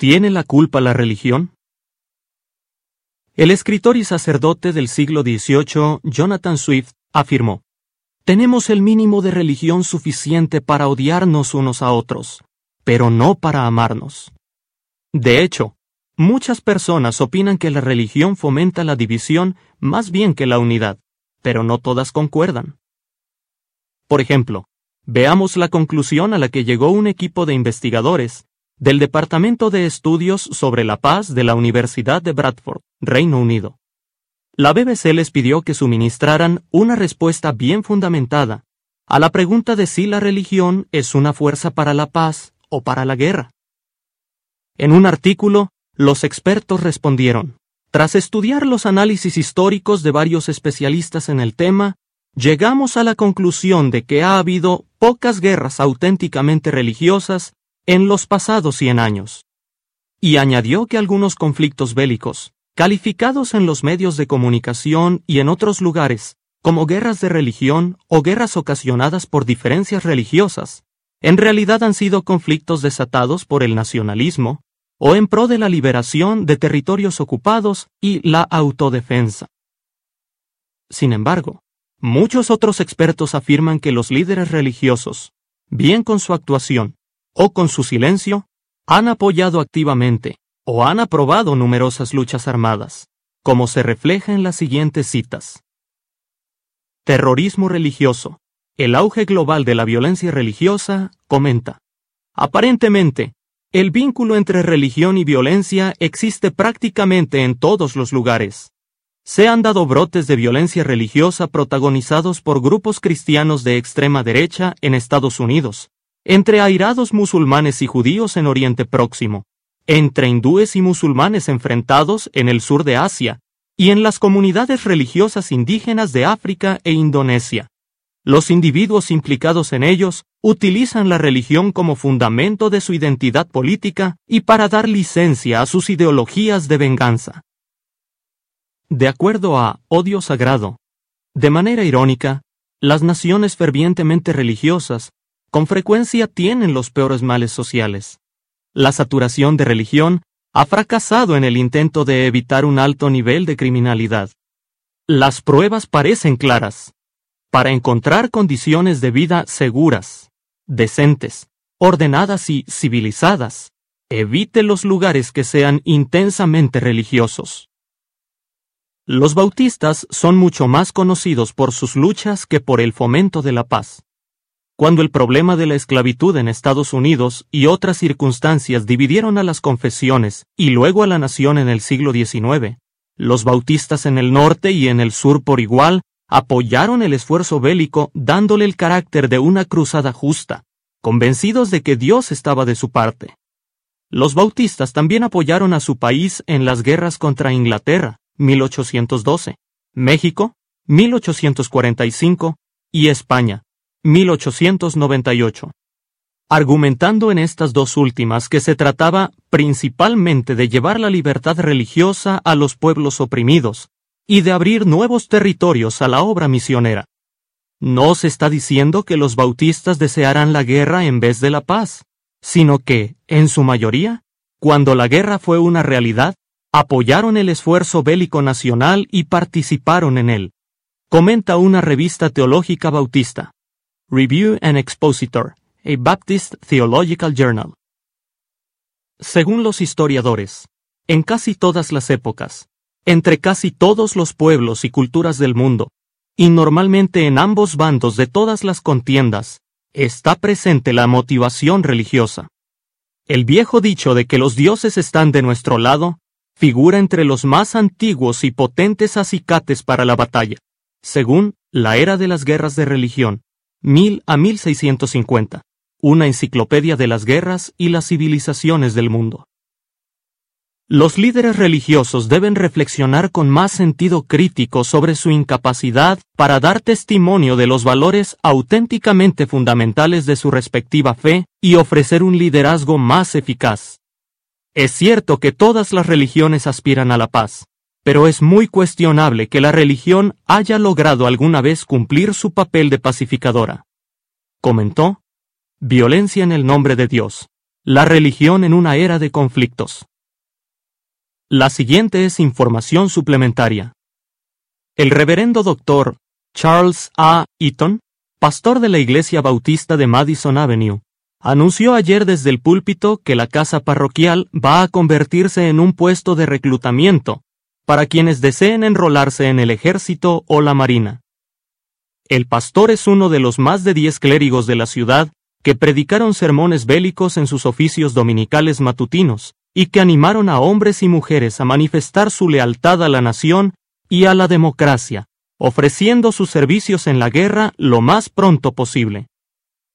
¿Tiene la culpa la religión? El escritor y sacerdote del siglo XVIII, Jonathan Swift, afirmó, Tenemos el mínimo de religión suficiente para odiarnos unos a otros, pero no para amarnos. De hecho, muchas personas opinan que la religión fomenta la división más bien que la unidad, pero no todas concuerdan. Por ejemplo, veamos la conclusión a la que llegó un equipo de investigadores del Departamento de Estudios sobre la Paz de la Universidad de Bradford, Reino Unido. La BBC les pidió que suministraran una respuesta bien fundamentada a la pregunta de si la religión es una fuerza para la paz o para la guerra. En un artículo, los expertos respondieron, tras estudiar los análisis históricos de varios especialistas en el tema, llegamos a la conclusión de que ha habido pocas guerras auténticamente religiosas en los pasados cien años. Y añadió que algunos conflictos bélicos, calificados en los medios de comunicación y en otros lugares como guerras de religión o guerras ocasionadas por diferencias religiosas, en realidad han sido conflictos desatados por el nacionalismo o en pro de la liberación de territorios ocupados y la autodefensa. Sin embargo, muchos otros expertos afirman que los líderes religiosos, bien con su actuación, o con su silencio, han apoyado activamente o han aprobado numerosas luchas armadas, como se refleja en las siguientes citas. Terrorismo religioso. El auge global de la violencia religiosa, comenta. Aparentemente, el vínculo entre religión y violencia existe prácticamente en todos los lugares. Se han dado brotes de violencia religiosa protagonizados por grupos cristianos de extrema derecha en Estados Unidos, entre airados musulmanes y judíos en Oriente Próximo, entre hindúes y musulmanes enfrentados en el sur de Asia, y en las comunidades religiosas indígenas de África e Indonesia. Los individuos implicados en ellos utilizan la religión como fundamento de su identidad política y para dar licencia a sus ideologías de venganza. De acuerdo a Odio Sagrado, de manera irónica, las naciones fervientemente religiosas con frecuencia tienen los peores males sociales. La saturación de religión ha fracasado en el intento de evitar un alto nivel de criminalidad. Las pruebas parecen claras. Para encontrar condiciones de vida seguras, decentes, ordenadas y civilizadas, evite los lugares que sean intensamente religiosos. Los bautistas son mucho más conocidos por sus luchas que por el fomento de la paz. Cuando el problema de la esclavitud en Estados Unidos y otras circunstancias dividieron a las confesiones y luego a la nación en el siglo XIX, los bautistas en el norte y en el sur por igual apoyaron el esfuerzo bélico dándole el carácter de una cruzada justa, convencidos de que Dios estaba de su parte. Los bautistas también apoyaron a su país en las guerras contra Inglaterra, 1812, México, 1845, y España, 1898. Argumentando en estas dos últimas que se trataba principalmente de llevar la libertad religiosa a los pueblos oprimidos y de abrir nuevos territorios a la obra misionera. No se está diciendo que los bautistas desearán la guerra en vez de la paz, sino que, en su mayoría, cuando la guerra fue una realidad, apoyaron el esfuerzo bélico nacional y participaron en él. Comenta una revista teológica bautista. Review and Expositor, a Baptist Theological Journal. Según los historiadores, en casi todas las épocas, entre casi todos los pueblos y culturas del mundo, y normalmente en ambos bandos de todas las contiendas, está presente la motivación religiosa. El viejo dicho de que los dioses están de nuestro lado figura entre los más antiguos y potentes acicates para la batalla, según la era de las guerras de religión, 1000 a 1650, una enciclopedia de las guerras y las civilizaciones del mundo. Los líderes religiosos deben reflexionar con más sentido crítico sobre su incapacidad para dar testimonio de los valores auténticamente fundamentales de su respectiva fe y ofrecer un liderazgo más eficaz. Es cierto que todas las religiones aspiran a la paz, pero es muy cuestionable que la religión haya logrado alguna vez cumplir su papel de pacificadora. Comentó, Violencia en el nombre de Dios. La religión en una era de conflictos. La siguiente es información suplementaria. El reverendo doctor Charles A. Eaton, pastor de la Iglesia Bautista de Madison Avenue, anunció ayer desde el púlpito que la casa parroquial va a convertirse en un puesto de reclutamiento para quienes deseen enrolarse en el ejército o la marina. El pastor es uno de los más de diez clérigos de la ciudad que predicaron sermones bélicos en sus oficios dominicales matutinos, y que animaron a hombres y mujeres a manifestar su lealtad a la nación y a la democracia, ofreciendo sus servicios en la guerra lo más pronto posible.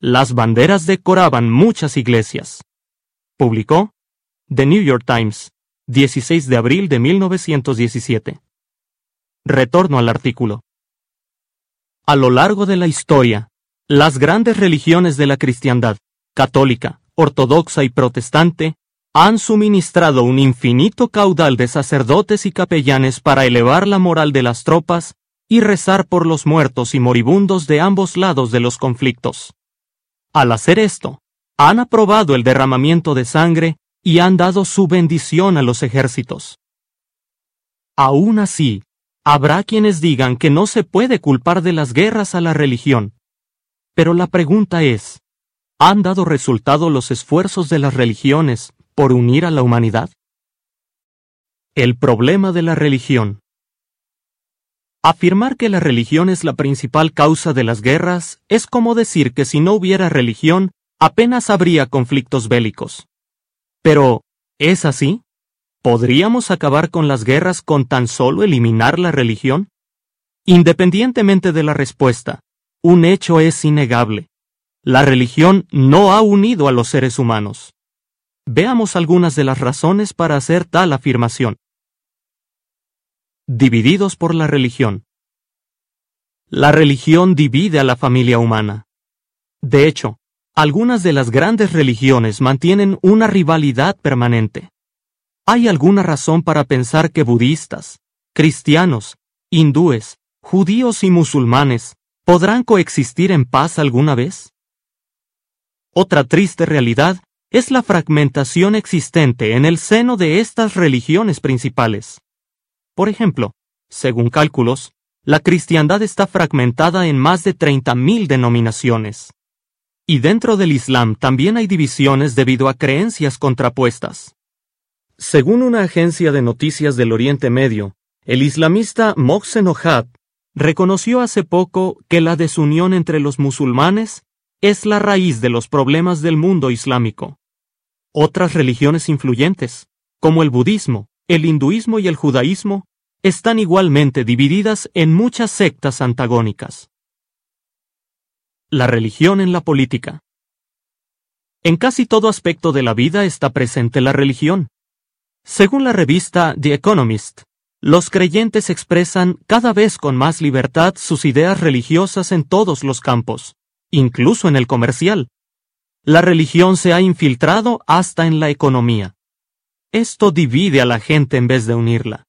Las banderas decoraban muchas iglesias. Publicó The New York Times, 16 de abril de 1917. Retorno al artículo. A lo largo de la historia, las grandes religiones de la cristiandad, católica, ortodoxa y protestante, han suministrado un infinito caudal de sacerdotes y capellanes para elevar la moral de las tropas y rezar por los muertos y moribundos de ambos lados de los conflictos. Al hacer esto, han aprobado el derramamiento de sangre y han dado su bendición a los ejércitos. Aún así, habrá quienes digan que no se puede culpar de las guerras a la religión. Pero la pregunta es, ¿han dado resultado los esfuerzos de las religiones por unir a la humanidad? El problema de la religión. Afirmar que la religión es la principal causa de las guerras es como decir que si no hubiera religión, apenas habría conflictos bélicos. Pero, ¿es así? ¿Podríamos acabar con las guerras con tan solo eliminar la religión? Independientemente de la respuesta, un hecho es innegable. La religión no ha unido a los seres humanos. Veamos algunas de las razones para hacer tal afirmación. Divididos por la religión. La religión divide a la familia humana. De hecho, algunas de las grandes religiones mantienen una rivalidad permanente. ¿Hay alguna razón para pensar que budistas, cristianos, hindúes, judíos y musulmanes podrán coexistir en paz alguna vez? Otra triste realidad es la fragmentación existente en el seno de estas religiones principales. Por ejemplo, según cálculos, la cristiandad está fragmentada en más de 30.000 denominaciones. Y dentro del Islam también hay divisiones debido a creencias contrapuestas. Según una agencia de noticias del Oriente Medio, el islamista Mohsen Ojad reconoció hace poco que la desunión entre los musulmanes es la raíz de los problemas del mundo islámico. Otras religiones influyentes, como el budismo, el hinduismo y el judaísmo, están igualmente divididas en muchas sectas antagónicas. La religión en la política. En casi todo aspecto de la vida está presente la religión. Según la revista The Economist, los creyentes expresan cada vez con más libertad sus ideas religiosas en todos los campos, incluso en el comercial. La religión se ha infiltrado hasta en la economía. Esto divide a la gente en vez de unirla.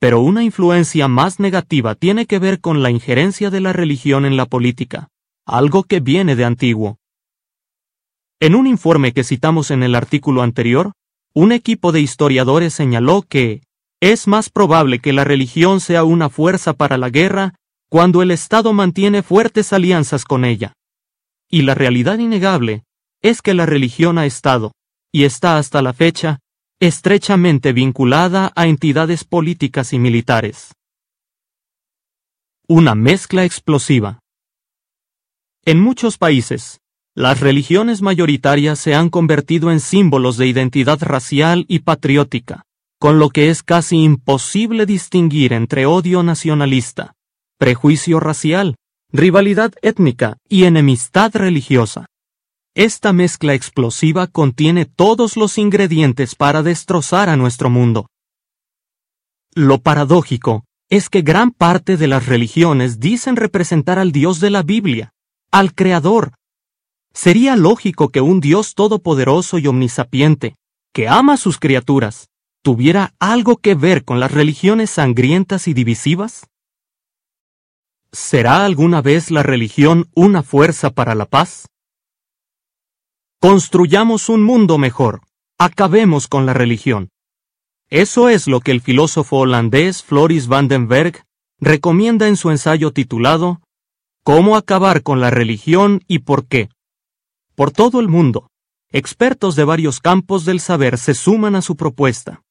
Pero una influencia más negativa tiene que ver con la injerencia de la religión en la política, algo que viene de antiguo. En un informe que citamos en el artículo anterior, un equipo de historiadores señaló que es más probable que la religión sea una fuerza para la guerra cuando el Estado mantiene fuertes alianzas con ella. Y la realidad innegable es que la religión ha estado, y está hasta la fecha, estrechamente vinculada a entidades políticas y militares. Una mezcla explosiva. En muchos países, las religiones mayoritarias se han convertido en símbolos de identidad racial y patriótica, con lo que es casi imposible distinguir entre odio nacionalista, prejuicio racial, rivalidad étnica y enemistad religiosa. Esta mezcla explosiva contiene todos los ingredientes para destrozar a nuestro mundo. Lo paradójico es que gran parte de las religiones dicen representar al Dios de la Biblia, al Creador. Sería lógico que un Dios todopoderoso y omnisapiente, que ama a sus criaturas, tuviera algo que ver con las religiones sangrientas y divisivas? ¿Será alguna vez la religión una fuerza para la paz? Construyamos un mundo mejor. Acabemos con la religión. Eso es lo que el filósofo holandés Floris van den Berg recomienda en su ensayo titulado Cómo acabar con la religión y por qué. Por todo el mundo, expertos de varios campos del saber se suman a su propuesta.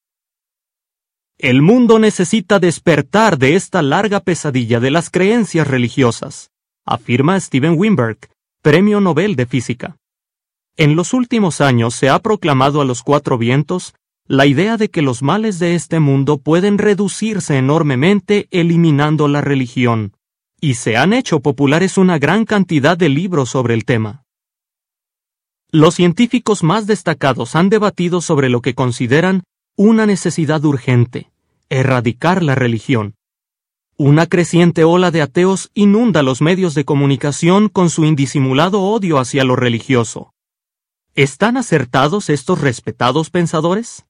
El mundo necesita despertar de esta larga pesadilla de las creencias religiosas, afirma Steven Weinberg, Premio Nobel de Física. En los últimos años se ha proclamado a los cuatro vientos la idea de que los males de este mundo pueden reducirse enormemente eliminando la religión, y se han hecho populares una gran cantidad de libros sobre el tema. Los científicos más destacados han debatido sobre lo que consideran una necesidad urgente, erradicar la religión. Una creciente ola de ateos inunda los medios de comunicación con su indisimulado odio hacia lo religioso. ¿Están acertados estos respetados pensadores?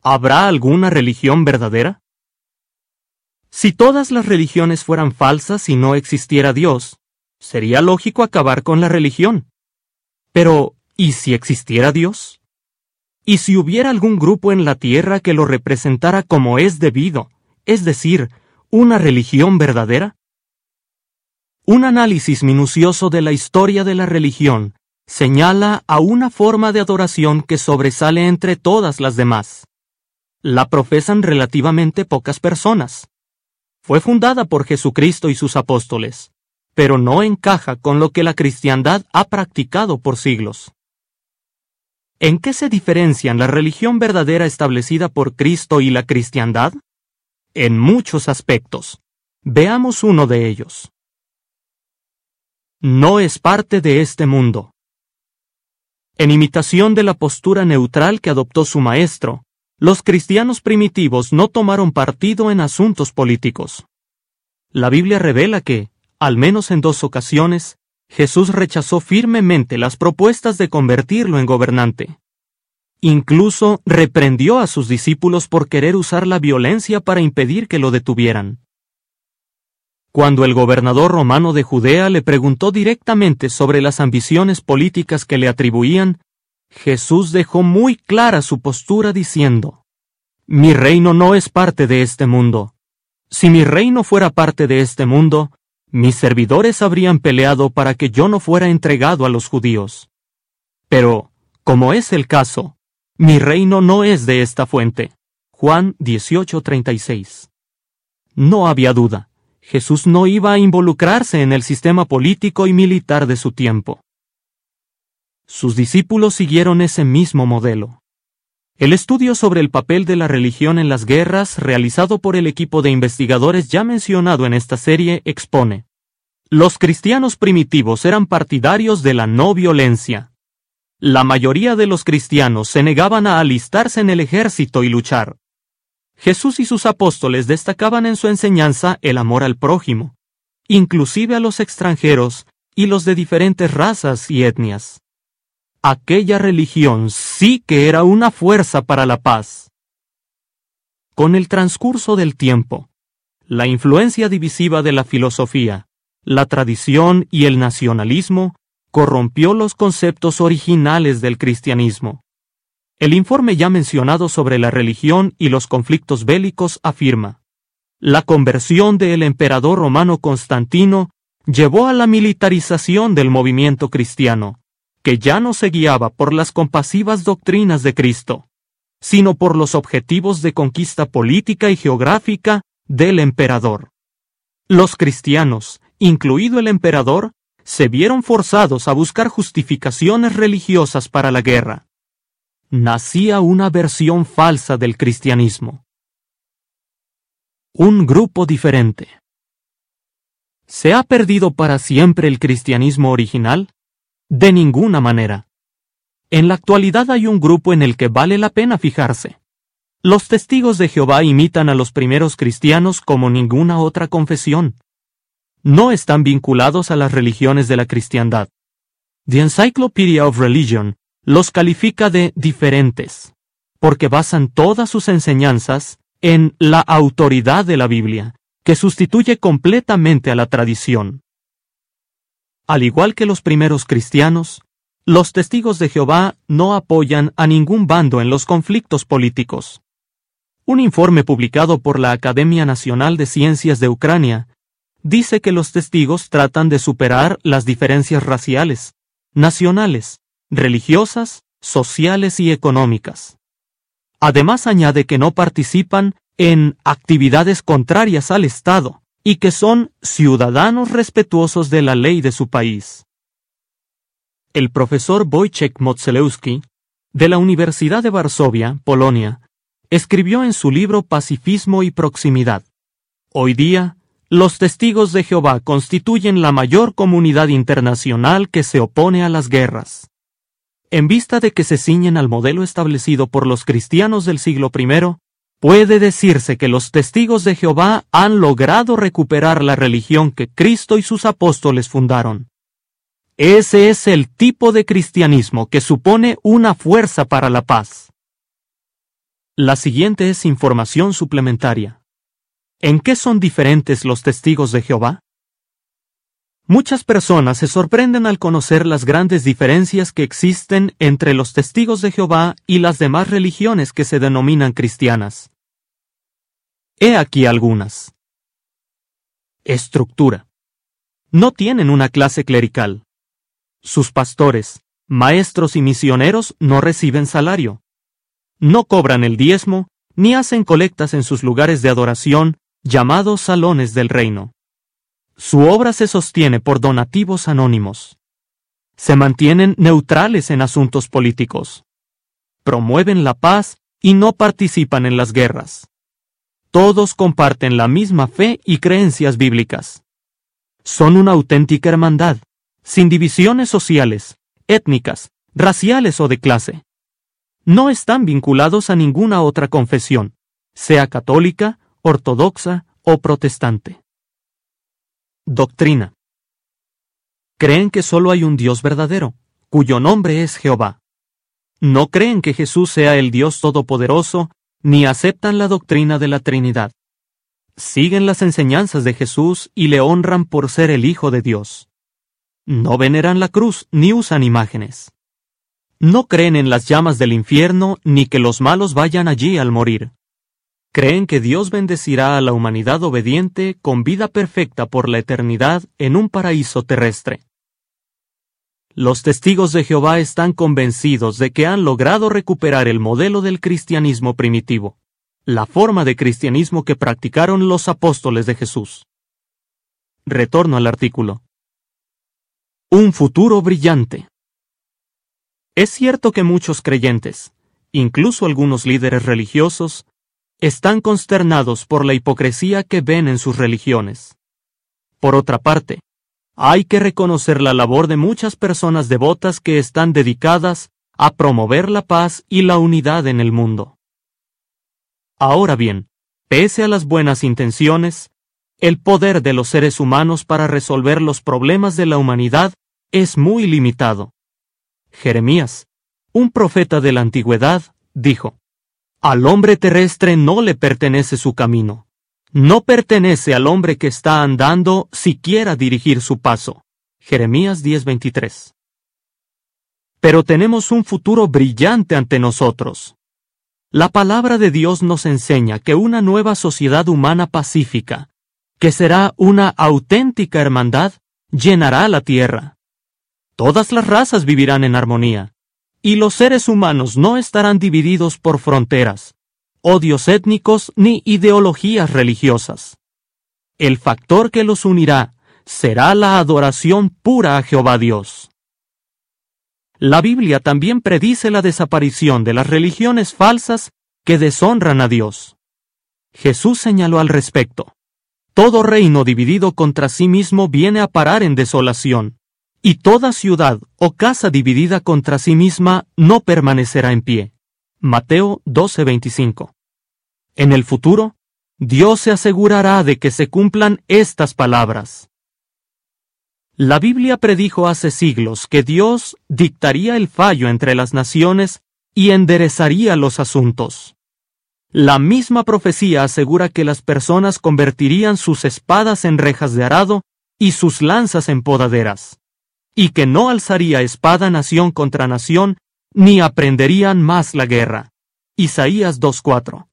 ¿Habrá alguna religión verdadera? Si todas las religiones fueran falsas y no existiera Dios, sería lógico acabar con la religión. Pero, ¿y si existiera Dios? ¿Y si hubiera algún grupo en la tierra que lo representara como es debido, es decir, una religión verdadera? Un análisis minucioso de la historia de la religión señala a una forma de adoración que sobresale entre todas las demás la profesan relativamente pocas personas. Fue fundada por Jesucristo y sus apóstoles, pero no encaja con lo que la cristiandad ha practicado por siglos. ¿En qué se diferencian la religión verdadera establecida por Cristo y la cristiandad? En muchos aspectos. Veamos uno de ellos. No es parte de este mundo. En imitación de la postura neutral que adoptó su maestro, los cristianos primitivos no tomaron partido en asuntos políticos. La Biblia revela que, al menos en dos ocasiones, Jesús rechazó firmemente las propuestas de convertirlo en gobernante. Incluso reprendió a sus discípulos por querer usar la violencia para impedir que lo detuvieran. Cuando el gobernador romano de Judea le preguntó directamente sobre las ambiciones políticas que le atribuían, Jesús dejó muy clara su postura diciendo, Mi reino no es parte de este mundo. Si mi reino fuera parte de este mundo, mis servidores habrían peleado para que yo no fuera entregado a los judíos. Pero, como es el caso, mi reino no es de esta fuente. Juan 18:36. No había duda, Jesús no iba a involucrarse en el sistema político y militar de su tiempo. Sus discípulos siguieron ese mismo modelo. El estudio sobre el papel de la religión en las guerras, realizado por el equipo de investigadores ya mencionado en esta serie, expone. Los cristianos primitivos eran partidarios de la no violencia. La mayoría de los cristianos se negaban a alistarse en el ejército y luchar. Jesús y sus apóstoles destacaban en su enseñanza el amor al prójimo, inclusive a los extranjeros y los de diferentes razas y etnias aquella religión sí que era una fuerza para la paz. Con el transcurso del tiempo, la influencia divisiva de la filosofía, la tradición y el nacionalismo corrompió los conceptos originales del cristianismo. El informe ya mencionado sobre la religión y los conflictos bélicos afirma, la conversión del emperador romano Constantino llevó a la militarización del movimiento cristiano, que ya no se guiaba por las compasivas doctrinas de Cristo, sino por los objetivos de conquista política y geográfica del emperador. Los cristianos, incluido el emperador, se vieron forzados a buscar justificaciones religiosas para la guerra. Nacía una versión falsa del cristianismo. Un grupo diferente. ¿Se ha perdido para siempre el cristianismo original? De ninguna manera. En la actualidad hay un grupo en el que vale la pena fijarse. Los testigos de Jehová imitan a los primeros cristianos como ninguna otra confesión. No están vinculados a las religiones de la cristiandad. The Encyclopedia of Religion los califica de diferentes, porque basan todas sus enseñanzas en la autoridad de la Biblia, que sustituye completamente a la tradición. Al igual que los primeros cristianos, los testigos de Jehová no apoyan a ningún bando en los conflictos políticos. Un informe publicado por la Academia Nacional de Ciencias de Ucrania dice que los testigos tratan de superar las diferencias raciales, nacionales, religiosas, sociales y económicas. Además añade que no participan en actividades contrarias al Estado y que son ciudadanos respetuosos de la ley de su país. El profesor Wojciech Motzelewski, de la Universidad de Varsovia, Polonia, escribió en su libro Pacifismo y Proximidad. Hoy día, los testigos de Jehová constituyen la mayor comunidad internacional que se opone a las guerras. En vista de que se ciñen al modelo establecido por los cristianos del siglo I, puede decirse que los testigos de Jehová han logrado recuperar la religión que Cristo y sus apóstoles fundaron. Ese es el tipo de cristianismo que supone una fuerza para la paz. La siguiente es información suplementaria. ¿En qué son diferentes los testigos de Jehová? Muchas personas se sorprenden al conocer las grandes diferencias que existen entre los testigos de Jehová y las demás religiones que se denominan cristianas. He aquí algunas. Estructura. No tienen una clase clerical. Sus pastores, maestros y misioneros no reciben salario. No cobran el diezmo, ni hacen colectas en sus lugares de adoración, llamados salones del reino. Su obra se sostiene por donativos anónimos. Se mantienen neutrales en asuntos políticos. Promueven la paz y no participan en las guerras. Todos comparten la misma fe y creencias bíblicas. Son una auténtica hermandad, sin divisiones sociales, étnicas, raciales o de clase. No están vinculados a ninguna otra confesión, sea católica, ortodoxa o protestante. Doctrina. Creen que solo hay un Dios verdadero, cuyo nombre es Jehová. No creen que Jesús sea el Dios Todopoderoso, ni aceptan la doctrina de la Trinidad. Siguen las enseñanzas de Jesús y le honran por ser el Hijo de Dios. No veneran la cruz ni usan imágenes. No creen en las llamas del infierno ni que los malos vayan allí al morir creen que Dios bendecirá a la humanidad obediente con vida perfecta por la eternidad en un paraíso terrestre. Los testigos de Jehová están convencidos de que han logrado recuperar el modelo del cristianismo primitivo, la forma de cristianismo que practicaron los apóstoles de Jesús. Retorno al artículo. Un futuro brillante. Es cierto que muchos creyentes, incluso algunos líderes religiosos, están consternados por la hipocresía que ven en sus religiones. Por otra parte, hay que reconocer la labor de muchas personas devotas que están dedicadas a promover la paz y la unidad en el mundo. Ahora bien, pese a las buenas intenciones, el poder de los seres humanos para resolver los problemas de la humanidad es muy limitado. Jeremías, un profeta de la antigüedad, dijo, al hombre terrestre no le pertenece su camino. No pertenece al hombre que está andando siquiera dirigir su paso. Jeremías 10:23. Pero tenemos un futuro brillante ante nosotros. La palabra de Dios nos enseña que una nueva sociedad humana pacífica, que será una auténtica hermandad, llenará la tierra. Todas las razas vivirán en armonía y los seres humanos no estarán divididos por fronteras, odios étnicos ni ideologías religiosas. El factor que los unirá será la adoración pura a Jehová Dios. La Biblia también predice la desaparición de las religiones falsas que deshonran a Dios. Jesús señaló al respecto. Todo reino dividido contra sí mismo viene a parar en desolación, y toda ciudad o casa dividida contra sí misma no permanecerá en pie. Mateo 12:25. En el futuro, Dios se asegurará de que se cumplan estas palabras. La Biblia predijo hace siglos que Dios dictaría el fallo entre las naciones y enderezaría los asuntos. La misma profecía asegura que las personas convertirían sus espadas en rejas de arado y sus lanzas en podaderas, y que no alzaría espada nación contra nación, ni aprenderían más la guerra. Isaías 2.4.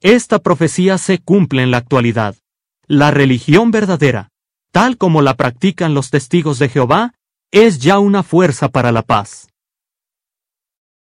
Esta profecía se cumple en la actualidad. La religión verdadera, tal como la practican los testigos de Jehová, es ya una fuerza para la paz.